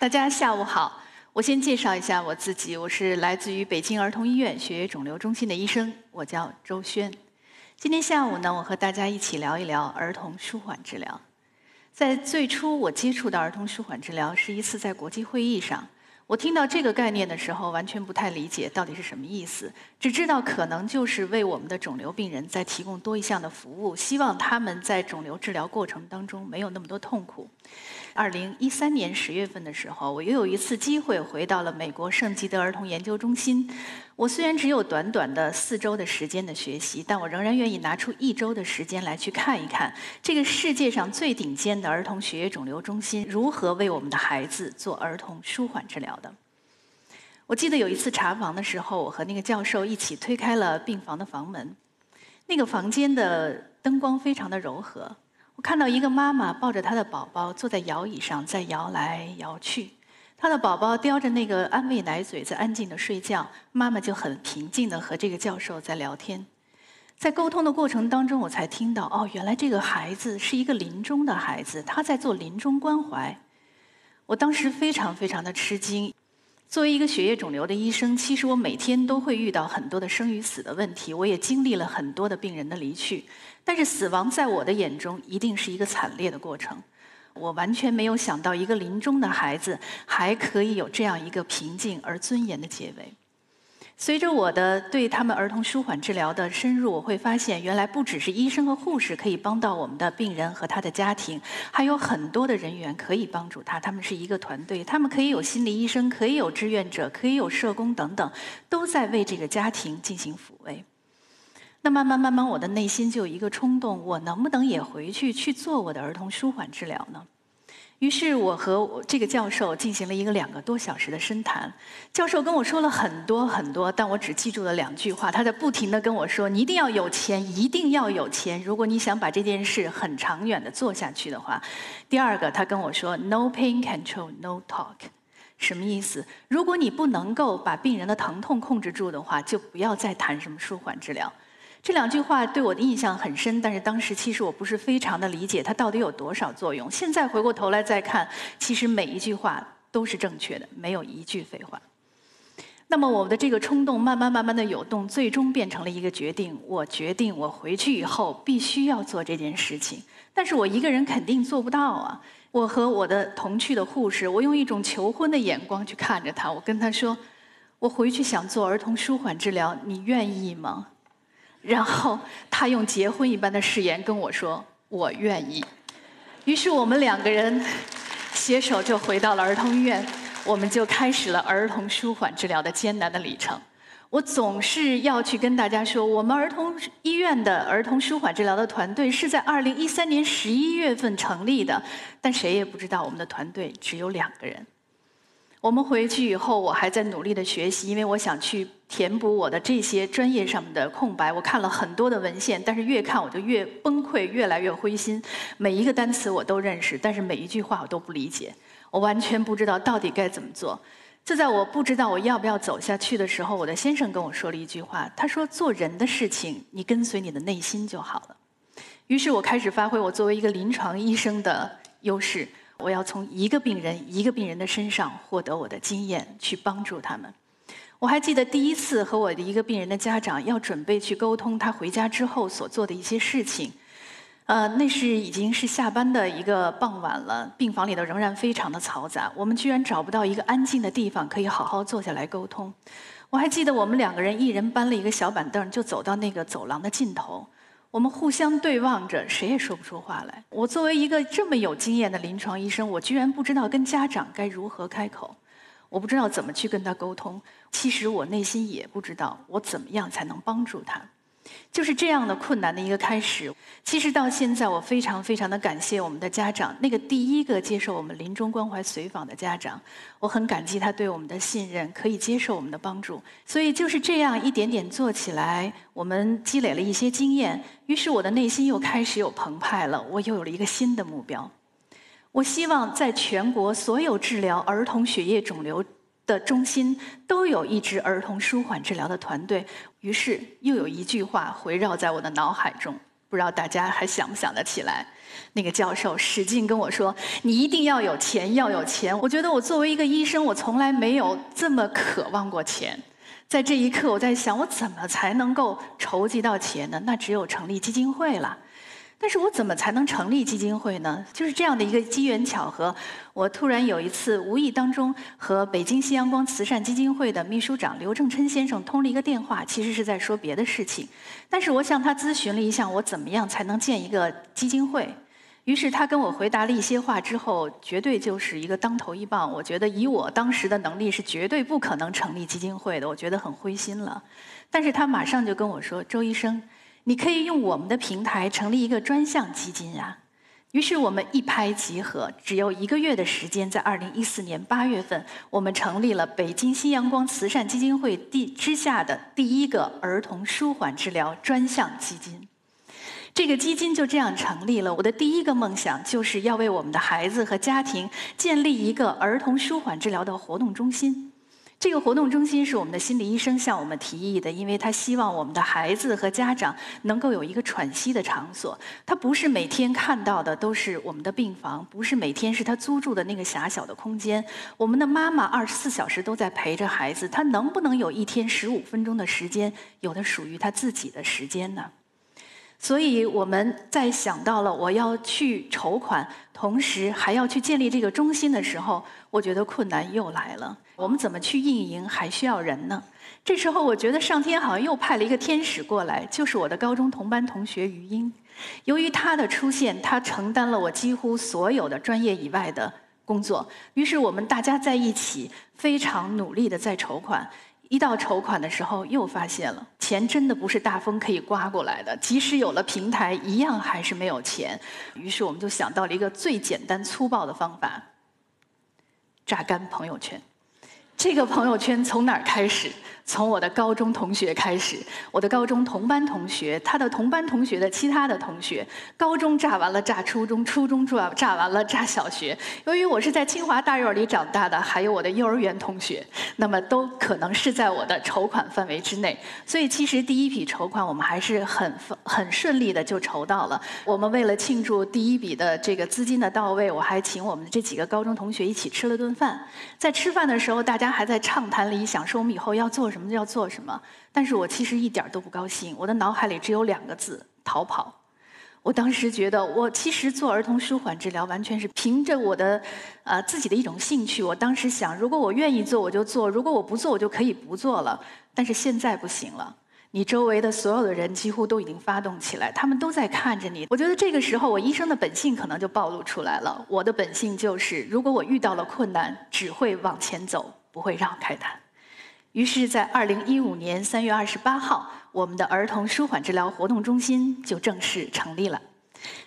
大家下午好，我先介绍一下我自己，我是来自于北京儿童医院血液肿瘤中心的医生，我叫周轩。今天下午呢，我和大家一起聊一聊儿童舒缓治疗。在最初我接触到儿童舒缓治疗，是一次在国际会议上。我听到这个概念的时候，完全不太理解到底是什么意思，只知道可能就是为我们的肿瘤病人在提供多一项的服务，希望他们在肿瘤治疗过程当中没有那么多痛苦。二零一三年十月份的时候，我又有一次机会回到了美国圣吉德儿童研究中心。我虽然只有短短的四周的时间的学习，但我仍然愿意拿出一周的时间来去看一看这个世界上最顶尖的儿童血液肿瘤中心如何为我们的孩子做儿童舒缓治疗的。我记得有一次查房的时候，我和那个教授一起推开了病房的房门，那个房间的灯光非常的柔和。我看到一个妈妈抱着她的宝宝坐在摇椅上，在摇来摇去。她的宝宝叼着那个安慰奶嘴，在安静的睡觉。妈妈就很平静的和这个教授在聊天。在沟通的过程当中，我才听到哦，原来这个孩子是一个临终的孩子，他在做临终关怀。我当时非常非常的吃惊。作为一个血液肿瘤的医生，其实我每天都会遇到很多的生与死的问题，我也经历了很多的病人的离去。但是死亡在我的眼中一定是一个惨烈的过程。我完全没有想到，一个临终的孩子还可以有这样一个平静而尊严的结尾。随着我的对他们儿童舒缓治疗的深入，我会发现，原来不只是医生和护士可以帮到我们的病人和他的家庭，还有很多的人员可以帮助他。他们是一个团队，他们可以有心理医生，可以有志愿者，可以有社工等等，都在为这个家庭进行抚慰。那慢慢慢慢，我的内心就有一个冲动：我能不能也回去去做我的儿童舒缓治疗呢？于是我和这个教授进行了一个两个多小时的深谈。教授跟我说了很多很多，但我只记住了两句话。他在不停的跟我说：“你一定要有钱，一定要有钱。如果你想把这件事很长远的做下去的话。”第二个，他跟我说：“No pain control, no talk。”什么意思？如果你不能够把病人的疼痛控制住的话，就不要再谈什么舒缓治疗。这两句话对我的印象很深，但是当时其实我不是非常的理解它到底有多少作用。现在回过头来再看，其实每一句话都是正确的，没有一句废话。那么我们的这个冲动慢慢慢慢的涌动，最终变成了一个决定。我决定我回去以后必须要做这件事情，但是我一个人肯定做不到啊！我和我的同去的护士，我用一种求婚的眼光去看着他，我跟他说：“我回去想做儿童舒缓治疗，你愿意吗？”然后他用结婚一般的誓言跟我说：“我愿意。”于是我们两个人携手就回到了儿童医院，我们就开始了儿童舒缓治疗的艰难的旅程。我总是要去跟大家说，我们儿童医院的儿童舒缓治疗的团队是在二零一三年十一月份成立的，但谁也不知道我们的团队只有两个人。我们回去以后，我还在努力的学习，因为我想去填补我的这些专业上面的空白。我看了很多的文献，但是越看我就越崩溃，越来越灰心。每一个单词我都认识，但是每一句话我都不理解。我完全不知道到底该怎么做。就在我不知道我要不要走下去的时候，我的先生跟我说了一句话，他说：“做人的事情，你跟随你的内心就好了。”于是我开始发挥我作为一个临床医生的优势。我要从一个病人一个病人的身上获得我的经验，去帮助他们。我还记得第一次和我的一个病人的家长要准备去沟通他回家之后所做的一些事情。呃，那是已经是下班的一个傍晚了，病房里头仍然非常的嘈杂，我们居然找不到一个安静的地方可以好好坐下来沟通。我还记得我们两个人一人搬了一个小板凳，就走到那个走廊的尽头。我们互相对望着，谁也说不出话来。我作为一个这么有经验的临床医生，我居然不知道跟家长该如何开口，我不知道怎么去跟他沟通。其实我内心也不知道，我怎么样才能帮助他。就是这样的困难的一个开始。其实到现在，我非常非常的感谢我们的家长，那个第一个接受我们临终关怀随访的家长，我很感激他对我们的信任，可以接受我们的帮助。所以就是这样一点点做起来，我们积累了一些经验，于是我的内心又开始有澎湃了，我又有了一个新的目标。我希望在全国所有治疗儿童血液肿瘤。的中心都有一支儿童舒缓治疗的团队，于是又有一句话回绕在我的脑海中，不知道大家还想不想得起来？那个教授使劲跟我说：“你一定要有钱，要有钱。”我觉得我作为一个医生，我从来没有这么渴望过钱。在这一刻，我在想，我怎么才能够筹集到钱呢？那只有成立基金会了。但是我怎么才能成立基金会呢？就是这样的一个机缘巧合，我突然有一次无意当中和北京新阳光慈善基金会的秘书长刘正琛先生通了一个电话，其实是在说别的事情。但是我向他咨询了一下，我怎么样才能建一个基金会？于是他跟我回答了一些话之后，绝对就是一个当头一棒。我觉得以我当时的能力是绝对不可能成立基金会的，我觉得很灰心了。但是他马上就跟我说：“周医生，你可以用我们的平台成立一个专项基金啊。”于是我们一拍即合，只有一个月的时间，在二零一四年八月份，我们成立了北京新阳光慈善基金会第之下的第一个儿童舒缓治疗专项基金。这个基金就这样成立了。我的第一个梦想就是要为我们的孩子和家庭建立一个儿童舒缓治疗的活动中心。这个活动中心是我们的心理医生向我们提议的，因为他希望我们的孩子和家长能够有一个喘息的场所。他不是每天看到的都是我们的病房，不是每天是他租住的那个狭小的空间。我们的妈妈二十四小时都在陪着孩子，他能不能有一天十五分钟的时间，有的属于他自己的时间呢？所以我们在想到了我要去筹款，同时还要去建立这个中心的时候，我觉得困难又来了。我们怎么去运营？还需要人呢。这时候，我觉得上天好像又派了一个天使过来，就是我的高中同班同学于英。由于他的出现，他承担了我几乎所有的专业以外的工作。于是我们大家在一起，非常努力的在筹款。一到筹款的时候，又发现了钱真的不是大风可以刮过来的。即使有了平台，一样还是没有钱。于是我们就想到了一个最简单粗暴的方法：榨干朋友圈。这个朋友圈从哪儿开始？从我的高中同学开始，我的高中同班同学，他的同班同学的其他的同学，高中炸完了炸初中，初中炸炸完了炸小学。由于我是在清华大院里长大的，还有我的幼儿园同学，那么都可能是在我的筹款范围之内。所以其实第一笔筹款我们还是很很顺利的就筹到了。我们为了庆祝第一笔的这个资金的到位，我还请我们的这几个高中同学一起吃了顿饭。在吃饭的时候，大家还在畅谈理想，说我们以后要做什么。什么要做什么？但是我其实一点都不高兴。我的脑海里只有两个字：逃跑。我当时觉得，我其实做儿童舒缓治疗，完全是凭着我的呃自己的一种兴趣。我当时想，如果我愿意做，我就做；如果我不做，我就可以不做了。但是现在不行了。你周围的所有的人几乎都已经发动起来，他们都在看着你。我觉得这个时候，我医生的本性可能就暴露出来了。我的本性就是，如果我遇到了困难，只会往前走，不会让开它。于是，在二零一五年三月二十八号，我们的儿童舒缓治疗活动中心就正式成立了。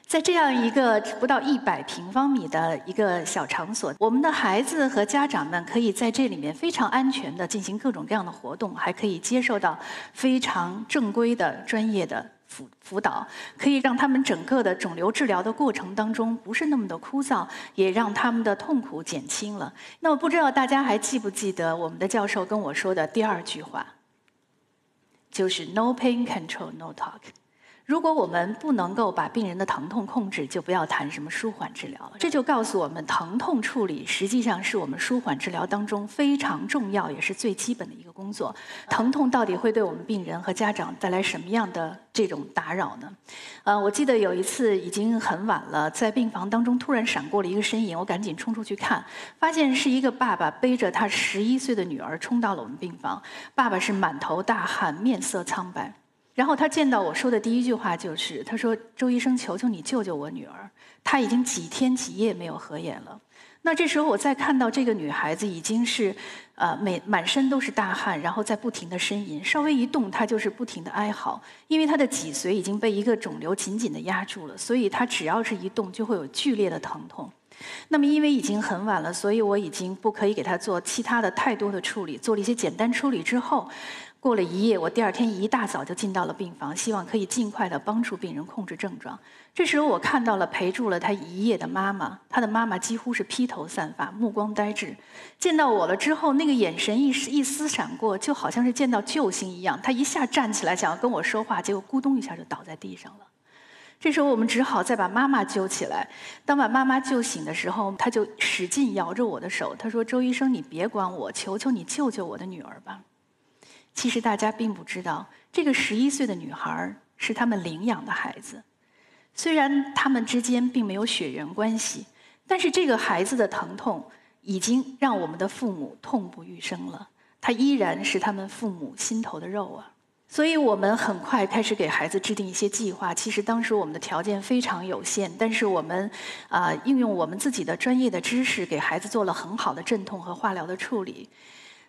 在这样一个不到一百平方米的一个小场所，我们的孩子和家长们可以在这里面非常安全的进行各种各样的活动，还可以接受到非常正规的专业的。辅辅导可以让他们整个的肿瘤治疗的过程当中不是那么的枯燥，也让他们的痛苦减轻了。那么不知道大家还记不记得我们的教授跟我说的第二句话，就是 “No pain control, no talk”。如果我们不能够把病人的疼痛控制，就不要谈什么舒缓治疗了。这就告诉我们，疼痛处理实际上是我们舒缓治疗当中非常重要也是最基本的一个工作。疼痛到底会对我们病人和家长带来什么样的这种打扰呢？呃，我记得有一次已经很晚了，在病房当中突然闪过了一个身影，我赶紧冲出去看，发现是一个爸爸背着他十一岁的女儿冲到了我们病房。爸爸是满头大汗，面色苍白。然后他见到我说的第一句话就是：“他说，周医生，求求你救救我女儿，她已经几天几夜没有合眼了。”那这时候我再看到这个女孩子已经是，呃，每满身都是大汗，然后在不停的呻吟，稍微一动她就是不停的哀嚎，因为她的脊髓已经被一个肿瘤紧紧的压住了，所以她只要是一动就会有剧烈的疼痛。那么因为已经很晚了，所以我已经不可以给她做其他的太多的处理，做了一些简单处理之后。过了一夜，我第二天一大早就进到了病房，希望可以尽快的帮助病人控制症状。这时候，我看到了陪住了他一夜的妈妈，他的妈妈几乎是披头散发，目光呆滞。见到我了之后，那个眼神一一丝闪过，就好像是见到救星一样。他一下站起来想要跟我说话，结果咕咚一下就倒在地上了。这时候我们只好再把妈妈救起来。当把妈妈救醒的时候，他就使劲摇着我的手，他说：“周医生，你别管我，求求你救救我的女儿吧。”其实大家并不知道，这个十一岁的女孩是他们领养的孩子。虽然他们之间并没有血缘关系，但是这个孩子的疼痛已经让我们的父母痛不欲生了。他依然是他们父母心头的肉啊！所以我们很快开始给孩子制定一些计划。其实当时我们的条件非常有限，但是我们啊，应用我们自己的专业的知识，给孩子做了很好的镇痛和化疗的处理。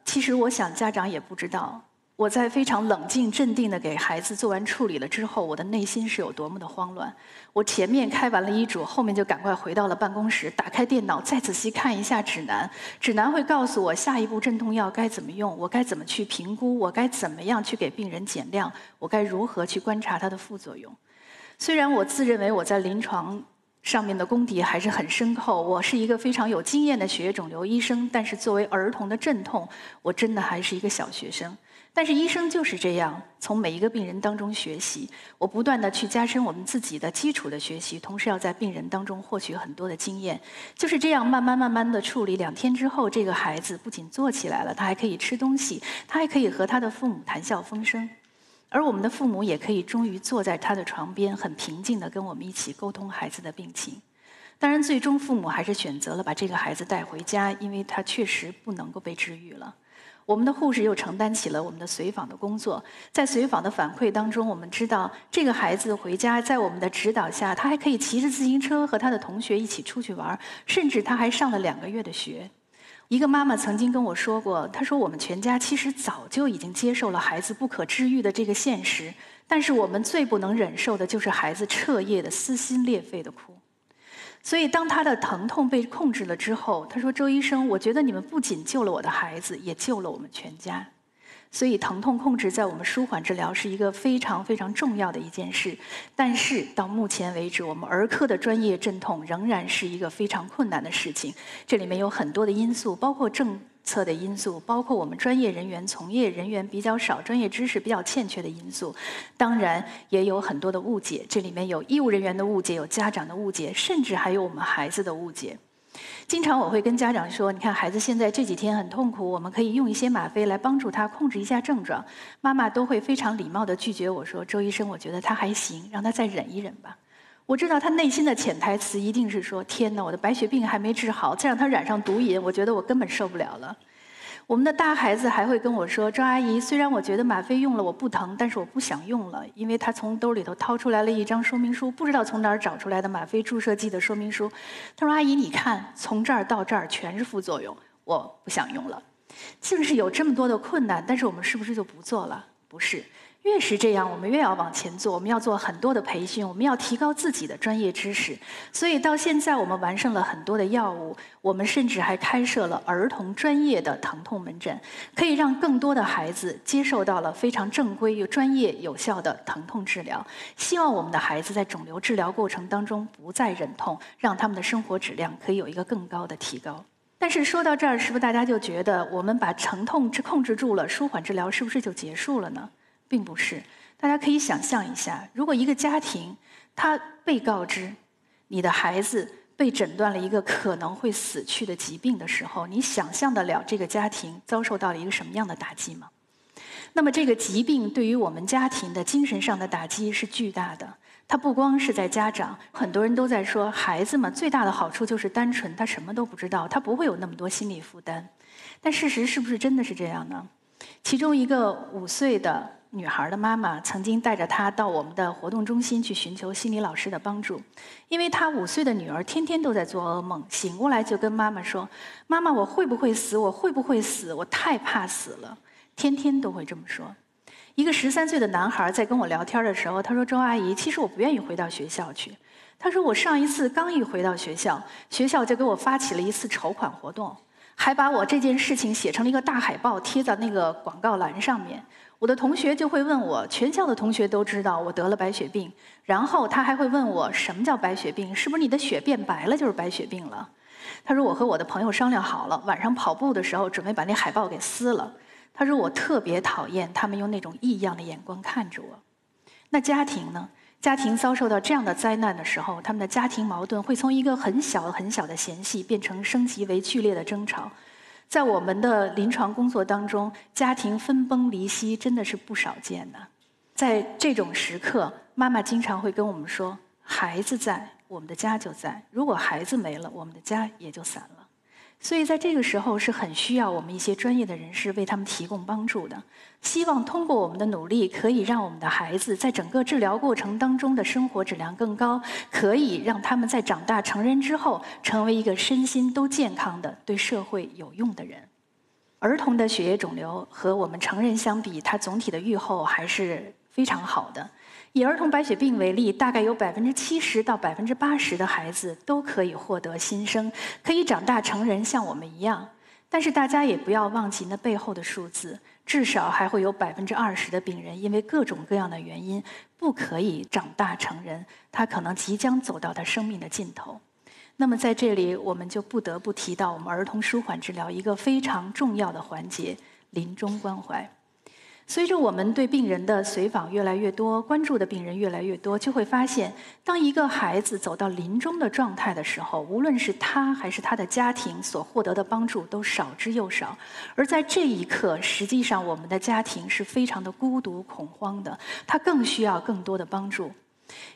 其实我想家长也不知道。我在非常冷静、镇定的给孩子做完处理了之后，我的内心是有多么的慌乱。我前面开完了医嘱，后面就赶快回到了办公室，打开电脑，再仔细看一下指南。指南会告诉我下一步镇痛药该怎么用，我该怎么去评估，我该怎么样去给病人减量，我该如何去观察它的副作用。虽然我自认为我在临床上面的功底还是很深厚，我是一个非常有经验的血液肿瘤医生，但是作为儿童的镇痛，我真的还是一个小学生。但是医生就是这样，从每一个病人当中学习。我不断的去加深我们自己的基础的学习，同时要在病人当中获取很多的经验。就是这样慢慢慢慢的处理。两天之后，这个孩子不仅坐起来了，他还可以吃东西，他还可以和他的父母谈笑风生。而我们的父母也可以终于坐在他的床边，很平静的跟我们一起沟通孩子的病情。当然，最终父母还是选择了把这个孩子带回家，因为他确实不能够被治愈了。我们的护士又承担起了我们的随访的工作，在随访的反馈当中，我们知道这个孩子回家，在我们的指导下，他还可以骑着自行车和他的同学一起出去玩，甚至他还上了两个月的学。一个妈妈曾经跟我说过，她说：“我们全家其实早就已经接受了孩子不可治愈的这个现实，但是我们最不能忍受的就是孩子彻夜的撕心裂肺的哭。”所以，当他的疼痛被控制了之后，他说：“周医生，我觉得你们不仅救了我的孩子，也救了我们全家。”所以，疼痛控制在我们舒缓治疗是一个非常非常重要的一件事。但是到目前为止，我们儿科的专业镇痛仍然是一个非常困难的事情。这里面有很多的因素，包括正。测的因素包括我们专业人员、从业人员比较少、专业知识比较欠缺的因素，当然也有很多的误解。这里面有医务人员的误解，有家长的误解，甚至还有我们孩子的误解。经常我会跟家长说：“你看，孩子现在这几天很痛苦，我们可以用一些吗啡来帮助他控制一下症状。”妈妈都会非常礼貌地拒绝我说：“周医生，我觉得他还行，让他再忍一忍吧。”我知道他内心的潜台词一定是说：“天哪，我的白血病还没治好，再让他染上毒瘾，我觉得我根本受不了了。”我们的大孩子还会跟我说：“张阿姨，虽然我觉得吗啡用了我不疼，但是我不想用了，因为他从兜里头掏出来了一张说明书，不知道从哪儿找出来的吗啡注射剂的说明书。他说：‘阿姨，你看，从这儿到这儿全是副作用，我不想用了。’就是有这么多的困难，但是我们是不是就不做了？不是。”越是这样，我们越要往前做。我们要做很多的培训，我们要提高自己的专业知识。所以到现在，我们完善了很多的药物，我们甚至还开设了儿童专业的疼痛门诊，可以让更多的孩子接受到了非常正规、又专业、有效的疼痛治疗。希望我们的孩子在肿瘤治疗过程当中不再忍痛，让他们的生活质量可以有一个更高的提高。但是说到这儿，是不是大家就觉得我们把疼痛治控制住了，舒缓治疗是不是就结束了呢？并不是，大家可以想象一下，如果一个家庭他被告知你的孩子被诊断了一个可能会死去的疾病的时候，你想象得了这个家庭遭受到了一个什么样的打击吗？那么这个疾病对于我们家庭的精神上的打击是巨大的。它不光是在家长，很多人都在说，孩子嘛最大的好处就是单纯，他什么都不知道，他不会有那么多心理负担。但事实是不是真的是这样呢？其中一个五岁的。女孩的妈妈曾经带着她到我们的活动中心去寻求心理老师的帮助，因为她五岁的女儿天天都在做噩梦，醒过来就跟妈妈说：“妈妈，我会不会死？我会不会死？我太怕死了。”天天都会这么说。一个十三岁的男孩在跟我聊天的时候，他说：“周阿姨，其实我不愿意回到学校去。”他说：“我上一次刚一回到学校，学校就给我发起了一次筹款活动，还把我这件事情写成了一个大海报，贴在那个广告栏上面。”我的同学就会问我，全校的同学都知道我得了白血病，然后他还会问我什么叫白血病，是不是你的血变白了就是白血病了？他说我和我的朋友商量好了，晚上跑步的时候准备把那海报给撕了。他说我特别讨厌他们用那种异样的眼光看着我。那家庭呢？家庭遭受到这样的灾难的时候，他们的家庭矛盾会从一个很小很小的嫌隙变成升级为剧烈的争吵。在我们的临床工作当中，家庭分崩离析真的是不少见的。在这种时刻，妈妈经常会跟我们说：“孩子在，我们的家就在；如果孩子没了，我们的家也就散了。”所以在这个时候是很需要我们一些专业的人士为他们提供帮助的。希望通过我们的努力，可以让我们的孩子在整个治疗过程当中的生活质量更高，可以让他们在长大成人之后，成为一个身心都健康的、对社会有用的人。儿童的血液肿瘤和我们成人相比，它总体的预后还是非常好的。以儿童白血病为例，大概有百分之七十到百分之八十的孩子都可以获得新生，可以长大成人，像我们一样。但是大家也不要忘记那背后的数字，至少还会有百分之二十的病人因为各种各样的原因不可以长大成人，他可能即将走到他生命的尽头。那么在这里，我们就不得不提到我们儿童舒缓治疗一个非常重要的环节——临终关怀。随着我们对病人的随访越来越多，关注的病人越来越多，就会发现，当一个孩子走到临终的状态的时候，无论是他还是他的家庭所获得的帮助都少之又少。而在这一刻，实际上我们的家庭是非常的孤独恐慌的，他更需要更多的帮助。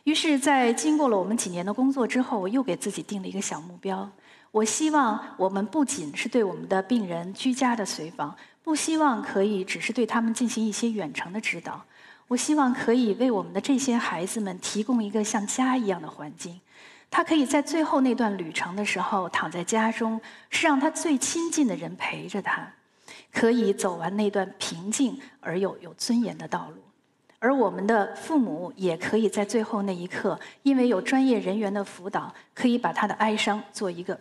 于是，在经过了我们几年的工作之后，我又给自己定了一个小目标：我希望我们不仅是对我们的病人居家的随访。不希望可以只是对他们进行一些远程的指导，我希望可以为我们的这些孩子们提供一个像家一样的环境。他可以在最后那段旅程的时候躺在家中，是让他最亲近的人陪着他，可以走完那段平静而又有尊严的道路。而我们的父母也可以在最后那一刻，因为有专业人员的辅导，可以把他的哀伤做一个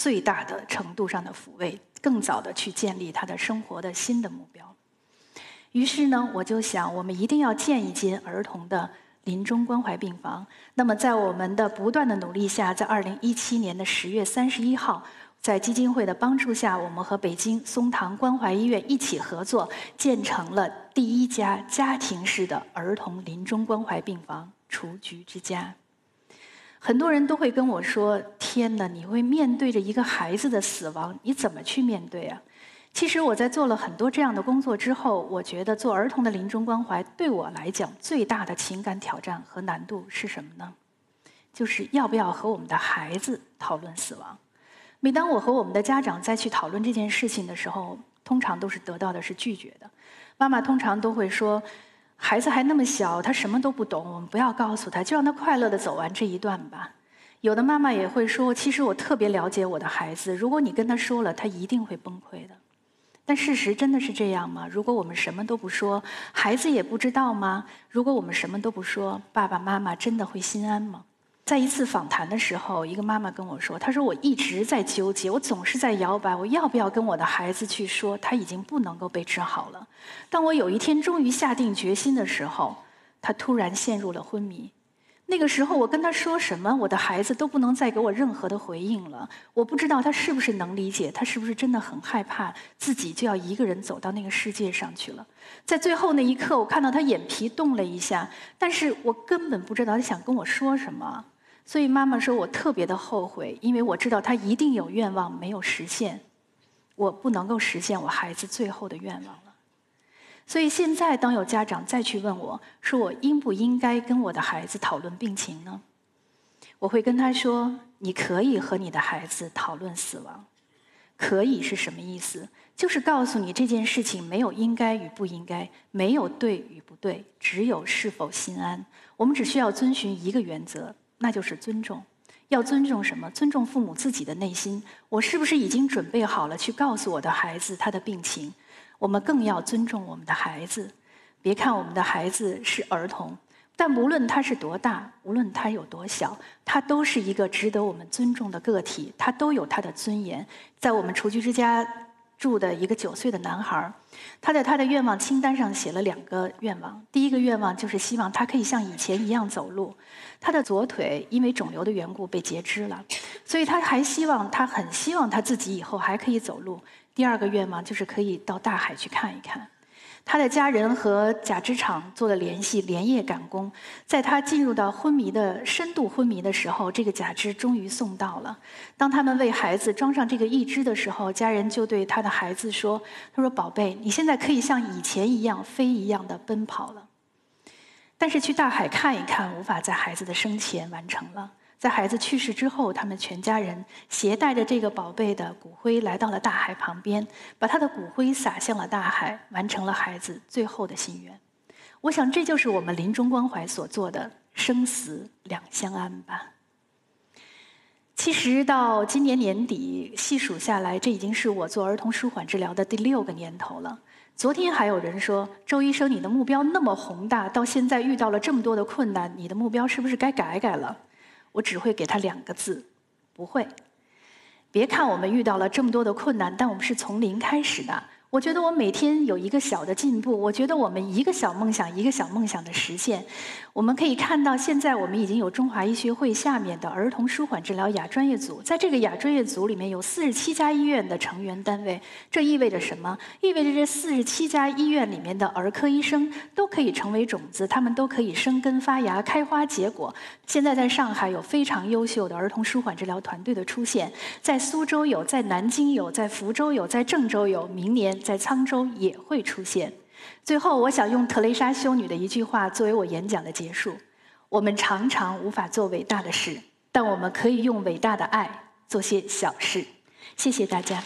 最大的程度上的抚慰。更早的去建立他的生活的新的目标。于是呢，我就想，我们一定要建一间儿童的临终关怀病房。那么，在我们的不断的努力下，在二零一七年的十月三十一号，在基金会的帮助下，我们和北京松堂关怀医院一起合作，建成了第一家家庭式的儿童临终关怀病房——雏菊之家。很多人都会跟我说：“天哪，你会面对着一个孩子的死亡，你怎么去面对啊？”其实我在做了很多这样的工作之后，我觉得做儿童的临终关怀对我来讲最大的情感挑战和难度是什么呢？就是要不要和我们的孩子讨论死亡。每当我和我们的家长再去讨论这件事情的时候，通常都是得到的是拒绝的。妈妈通常都会说。孩子还那么小，他什么都不懂，我们不要告诉他，就让他快乐的走完这一段吧。有的妈妈也会说：“其实我特别了解我的孩子，如果你跟他说了，他一定会崩溃的。”但事实真的是这样吗？如果我们什么都不说，孩子也不知道吗？如果我们什么都不说，爸爸妈妈真的会心安吗？在一次访谈的时候，一个妈妈跟我说：“她说我一直在纠结，我总是在摇摆，我要不要跟我的孩子去说他已经不能够被治好了？当我有一天终于下定决心的时候，他突然陷入了昏迷。那个时候，我跟他说什么，我的孩子都不能再给我任何的回应了。我不知道他是不是能理解，他是不是真的很害怕自己就要一个人走到那个世界上去了。在最后那一刻，我看到他眼皮动了一下，但是我根本不知道他想跟我说什么。”所以妈妈说：“我特别的后悔，因为我知道他一定有愿望没有实现，我不能够实现我孩子最后的愿望了。所以现在，当有家长再去问我说我应不应该跟我的孩子讨论病情呢？我会跟他说：你可以和你的孩子讨论死亡。可以是什么意思？就是告诉你这件事情没有应该与不应该，没有对与不对，只有是否心安。我们只需要遵循一个原则。”那就是尊重，要尊重什么？尊重父母自己的内心。我是不是已经准备好了去告诉我的孩子他的病情？我们更要尊重我们的孩子。别看我们的孩子是儿童，但无论他是多大，无论他有多小，他都是一个值得我们尊重的个体。他都有他的尊严。在我们雏菊之家住的一个九岁的男孩，他在他的愿望清单上写了两个愿望。第一个愿望就是希望他可以像以前一样走路。他的左腿因为肿瘤的缘故被截肢了，所以他还希望，他很希望他自己以后还可以走路。第二个愿望就是可以到大海去看一看。他的家人和假肢厂做了联系，连夜赶工。在他进入到昏迷的深度昏迷的时候，这个假肢终于送到了。当他们为孩子装上这个义肢的时候，家人就对他的孩子说：“他说，宝贝，你现在可以像以前一样飞一样的奔跑了。”但是去大海看一看，无法在孩子的生前完成了。在孩子去世之后，他们全家人携带着这个宝贝的骨灰来到了大海旁边，把他的骨灰撒向了大海，完成了孩子最后的心愿。我想，这就是我们临终关怀所做的生死两相安吧。其实到今年年底细数下来，这已经是我做儿童舒缓治疗的第六个年头了。昨天还有人说：“周医生，你的目标那么宏大，到现在遇到了这么多的困难，你的目标是不是该改改了？”我只会给他两个字：不会。别看我们遇到了这么多的困难，但我们是从零开始的。我觉得我每天有一个小的进步，我觉得我们一个小梦想一个小梦想的实现。我们可以看到，现在我们已经有中华医学会下面的儿童舒缓治疗亚专业组，在这个亚专业组里面有四十七家医院的成员单位。这意味着什么？意味着这四十七家医院里面的儿科医生都可以成为种子，他们都可以生根发芽、开花结果。现在在上海有非常优秀的儿童舒缓治疗团队的出现，在苏州有，在南京有，在福州有，在郑州有，明年。在沧州也会出现。最后，我想用特蕾莎修女的一句话作为我演讲的结束：我们常常无法做伟大的事，但我们可以用伟大的爱做些小事。谢谢大家。